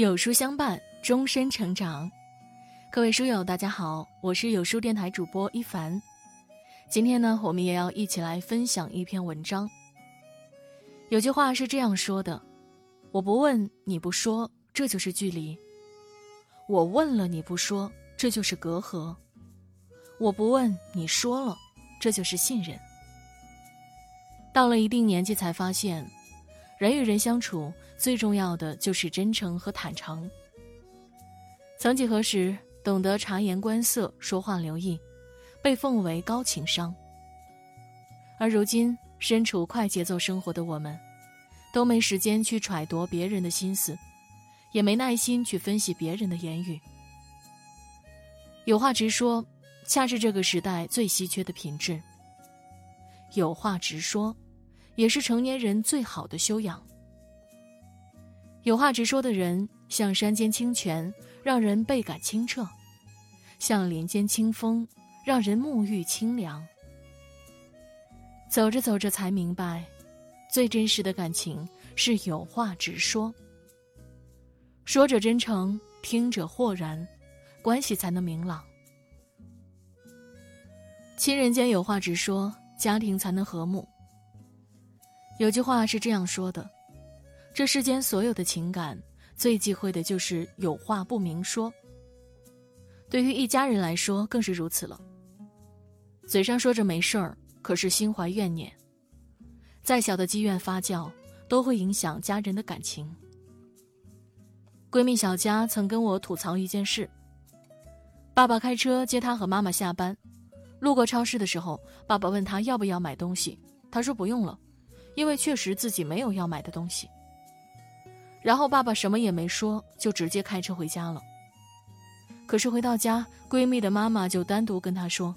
有书相伴，终身成长。各位书友，大家好，我是有书电台主播一凡。今天呢，我们也要一起来分享一篇文章。有句话是这样说的：“我不问你不说，这就是距离；我问了你不说，这就是隔阂；我不问你说了，这就是信任。”到了一定年纪，才发现。人与人相处，最重要的就是真诚和坦诚。曾几何时，懂得察言观色、说话留意，被奉为高情商。而如今，身处快节奏生活的我们，都没时间去揣度别人的心思，也没耐心去分析别人的言语。有话直说，恰是这个时代最稀缺的品质。有话直说。也是成年人最好的修养。有话直说的人，像山间清泉，让人倍感清澈；像林间清风，让人沐浴清凉。走着走着才明白，最真实的感情是有话直说。说者真诚，听者豁然，关系才能明朗。亲人间有话直说，家庭才能和睦。有句话是这样说的：“这世间所有的情感，最忌讳的就是有话不明说。”对于一家人来说，更是如此了。嘴上说着没事儿，可是心怀怨念，再小的积怨发酵，都会影响家人的感情。闺蜜小佳曾跟我吐槽一件事：爸爸开车接她和妈妈下班，路过超市的时候，爸爸问她要不要买东西，她说不用了。因为确实自己没有要买的东西，然后爸爸什么也没说，就直接开车回家了。可是回到家，闺蜜的妈妈就单独跟她说：“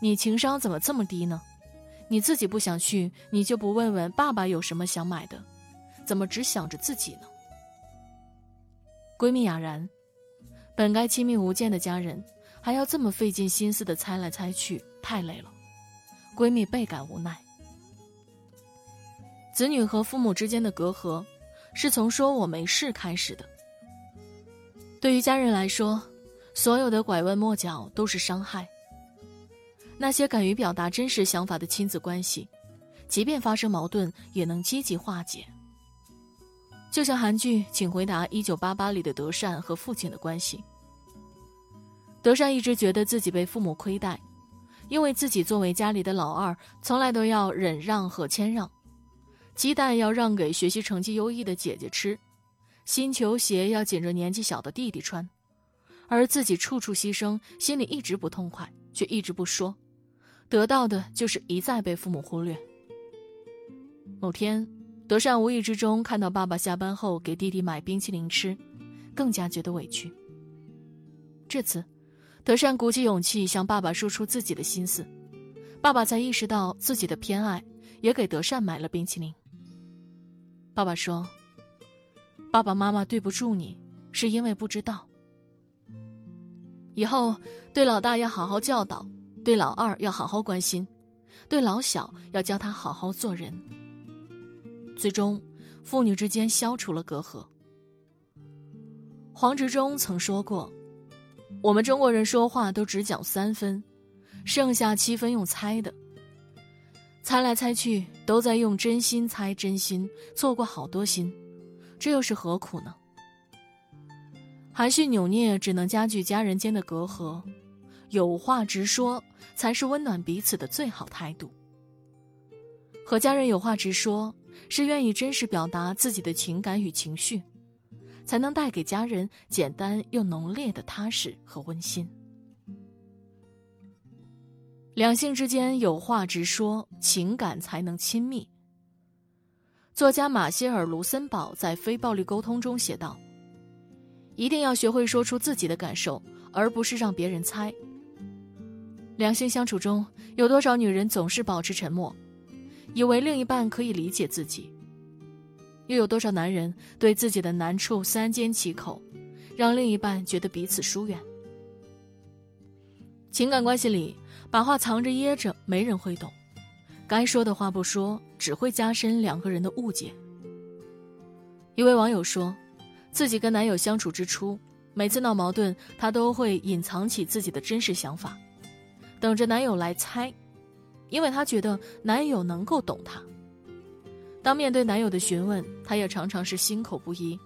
你情商怎么这么低呢？你自己不想去，你就不问问爸爸有什么想买的，怎么只想着自己呢？”闺蜜哑然，本该亲密无间的家人，还要这么费尽心思的猜来猜去，太累了。闺蜜倍感无奈。子女和父母之间的隔阂，是从说我没事开始的。对于家人来说，所有的拐弯抹角都是伤害。那些敢于表达真实想法的亲子关系，即便发生矛盾，也能积极化解。就像韩剧《请回答一九八八》里的德善和父亲的关系。德善一直觉得自己被父母亏待，因为自己作为家里的老二，从来都要忍让和谦让。鸡蛋要让给学习成绩优异的姐姐吃，新球鞋要紧着年纪小的弟弟穿，而自己处处牺牲，心里一直不痛快，却一直不说，得到的就是一再被父母忽略。某天，德善无意之中看到爸爸下班后给弟弟买冰淇淋吃，更加觉得委屈。这次，德善鼓起勇气向爸爸说出自己的心思，爸爸才意识到自己的偏爱，也给德善买了冰淇淋。爸爸说：“爸爸妈妈对不住你，是因为不知道。以后对老大要好好教导，对老二要好好关心，对老小要教他好好做人。最终，父女之间消除了隔阂。”黄执中曾说过：“我们中国人说话都只讲三分，剩下七分用猜的。”猜来猜去，都在用真心猜真心，错过好多心，这又是何苦呢？含蓄扭捏只能加剧家人间的隔阂，有话直说才是温暖彼此的最好态度。和家人有话直说，是愿意真实表达自己的情感与情绪，才能带给家人简单又浓烈的踏实和温馨。两性之间有话直说，情感才能亲密。作家马歇尔·卢森堡在《非暴力沟通》中写道：“一定要学会说出自己的感受，而不是让别人猜。”两性相处中，有多少女人总是保持沉默，以为另一半可以理解自己？又有多少男人对自己的难处三缄其口，让另一半觉得彼此疏远？情感关系里。把话藏着掖着，没人会懂；该说的话不说，只会加深两个人的误解。一位网友说：“自己跟男友相处之初，每次闹矛盾，她都会隐藏起自己的真实想法，等着男友来猜，因为她觉得男友能够懂她。当面对男友的询问，她也常常是心口不一。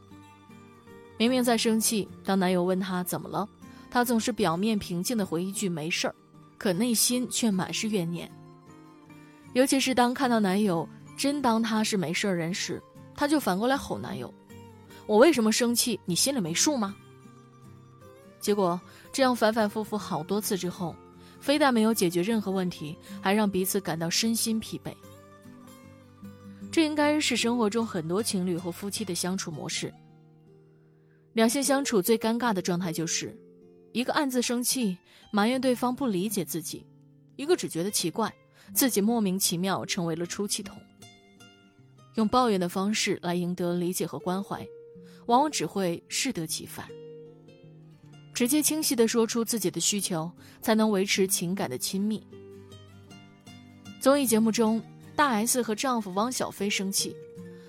明明在生气，当男友问她怎么了，她总是表面平静的回一句没事儿，可内心却满是怨念。尤其是当看到男友真当她是没事人时，她就反过来吼男友：“我为什么生气？你心里没数吗？”结果这样反反复复好多次之后，非但没有解决任何问题，还让彼此感到身心疲惫。这应该是生活中很多情侣和夫妻的相处模式。两性相处最尴尬的状态就是，一个暗自生气，埋怨对方不理解自己；一个只觉得奇怪。自己莫名其妙成为了出气筒，用抱怨的方式来赢得理解和关怀，往往只会适得其反。直接清晰的说出自己的需求，才能维持情感的亲密。综艺节目中，大 S 和丈夫汪小菲生气，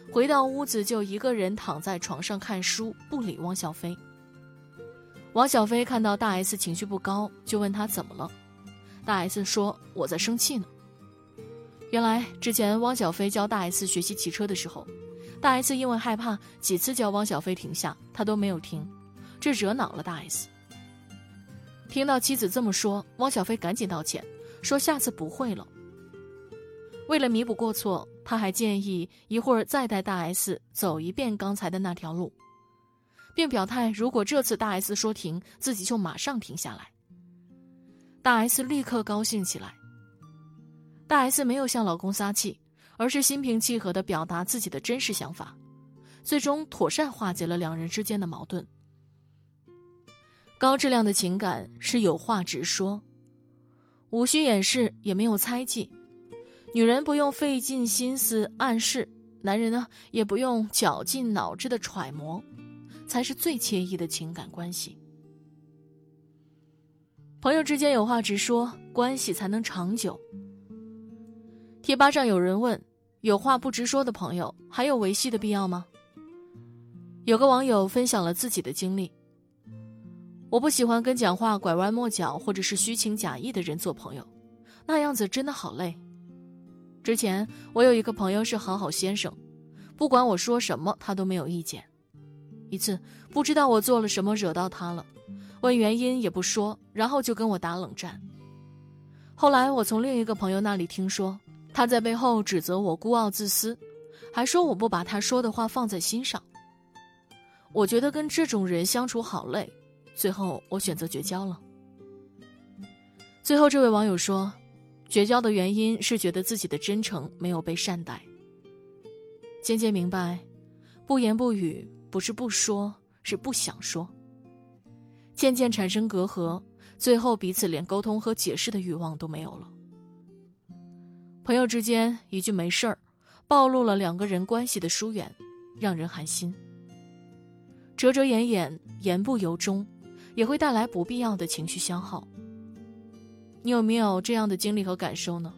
回到屋子就一个人躺在床上看书，不理汪小菲。汪小菲看到大 S 情绪不高，就问他怎么了，大 S 说：“我在生气呢。”原来之前汪小菲教大 S 学习骑车的时候，大 S 因为害怕，几次叫汪小菲停下，他都没有停，这惹恼了大 S。听到妻子这么说，汪小菲赶紧道歉，说下次不会了。为了弥补过错，他还建议一会儿再带大 S 走一遍刚才的那条路，并表态如果这次大 S 说停，自己就马上停下来。大 S 立刻高兴起来。大 S 没有向老公撒气，而是心平气和地表达自己的真实想法，最终妥善化解了两人之间的矛盾。高质量的情感是有话直说，无需掩饰，也没有猜忌。女人不用费尽心思暗示，男人呢也不用绞尽脑汁的揣摩，才是最惬意的情感关系。朋友之间有话直说，关系才能长久。贴吧上有人问：“有话不直说的朋友，还有维系的必要吗？”有个网友分享了自己的经历：“我不喜欢跟讲话拐弯抹角或者是虚情假意的人做朋友，那样子真的好累。之前我有一个朋友是好好先生，不管我说什么他都没有意见。一次不知道我做了什么惹到他了，问原因也不说，然后就跟我打冷战。后来我从另一个朋友那里听说。”他在背后指责我孤傲自私，还说我不把他说的话放在心上。我觉得跟这种人相处好累，最后我选择绝交了。最后这位网友说，绝交的原因是觉得自己的真诚没有被善待。渐渐明白，不言不语不是不说，是不想说。渐渐产生隔阂，最后彼此连沟通和解释的欲望都没有了。朋友之间一句没事儿，暴露了两个人关系的疏远，让人寒心。遮遮掩掩，言不由衷，也会带来不必要的情绪消耗。你有没有这样的经历和感受呢？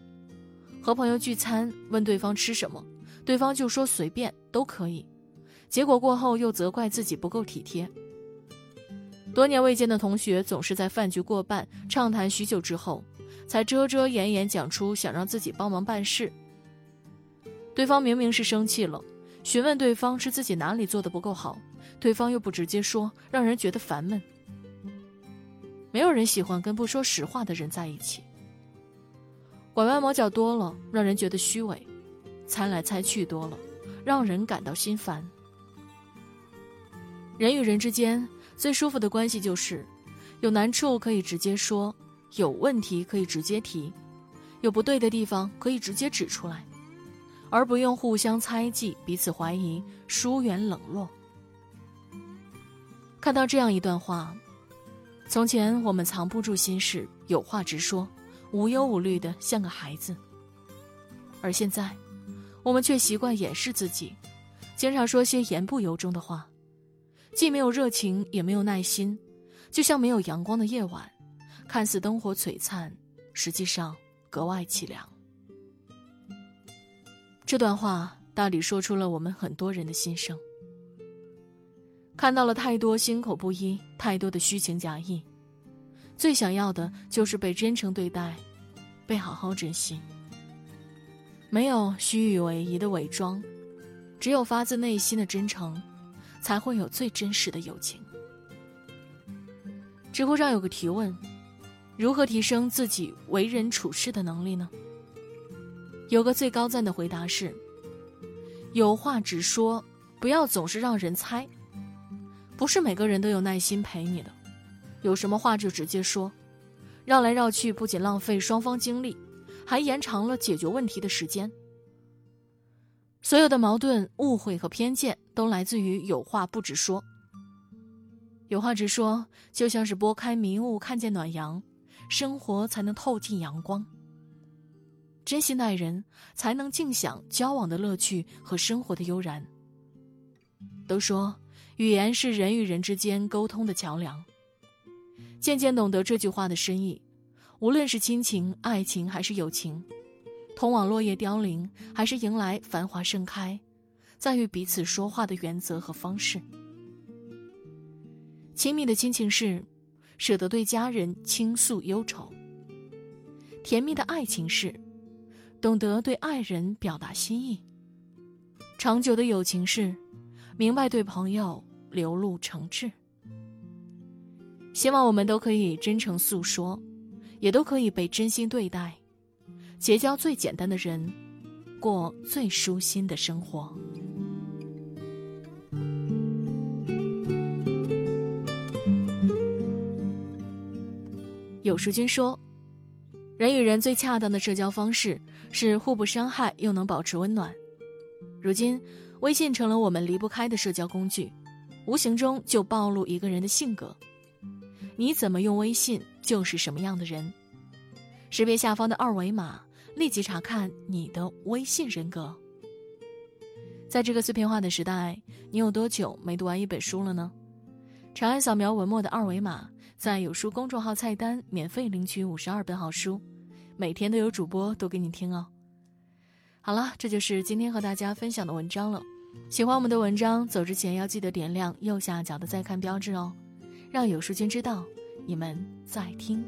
和朋友聚餐，问对方吃什么，对方就说随便都可以，结果过后又责怪自己不够体贴。多年未见的同学，总是在饭局过半、畅谈许久之后。才遮遮掩掩讲出想让自己帮忙办事。对方明明是生气了，询问对方是自己哪里做的不够好，对方又不直接说，让人觉得烦闷。没有人喜欢跟不说实话的人在一起。拐弯抹角多了，让人觉得虚伪；猜来猜去多了，让人感到心烦。人与人之间最舒服的关系就是，有难处可以直接说。有问题可以直接提，有不对的地方可以直接指出来，而不用互相猜忌、彼此怀疑、疏远冷落。看到这样一段话：从前我们藏不住心事，有话直说，无忧无虑的像个孩子；而现在，我们却习惯掩饰自己，经常说些言不由衷的话，既没有热情，也没有耐心，就像没有阳光的夜晚。看似灯火璀璨，实际上格外凄凉。这段话大抵说出了我们很多人的心声。看到了太多心口不一，太多的虚情假意，最想要的就是被真诚对待，被好好珍惜。没有虚与委蛇的伪装，只有发自内心的真诚，才会有最真实的友情。知乎上有个提问：如何提升自己为人处事的能力呢？有个最高赞的回答是：有话直说，不要总是让人猜。不是每个人都有耐心陪你的，有什么话就直接说，绕来绕去不仅浪费双方精力，还延长了解决问题的时间。所有的矛盾、误会和偏见都来自于有话不直说。有话直说，就像是拨开迷雾看见暖阳，生活才能透进阳光。真心待人，才能尽享交往的乐趣和生活的悠然。都说。语言是人与人之间沟通的桥梁。渐渐懂得这句话的深意，无论是亲情、爱情还是友情，通往落叶凋零，还是迎来繁华盛开，在于彼此说话的原则和方式。亲密的亲情是舍得对家人倾诉忧愁；甜蜜的爱情是懂得对爱人表达心意；长久的友情是。明白对朋友流露诚挚，希望我们都可以真诚诉说，也都可以被真心对待，结交最简单的人，过最舒心的生活。有书君说，人与人最恰当的社交方式是互不伤害又能保持温暖。如今。微信成了我们离不开的社交工具，无形中就暴露一个人的性格。你怎么用微信，就是什么样的人。识别下方的二维码，立即查看你的微信人格。在这个碎片化的时代，你有多久没读完一本书了呢？长按扫描文末的二维码，在有书公众号菜单免费领取五十二本好书，每天都有主播读给你听哦。好了，这就是今天和大家分享的文章了。喜欢我们的文章，走之前要记得点亮右下角的再看标志哦，让有书君知道你们在听。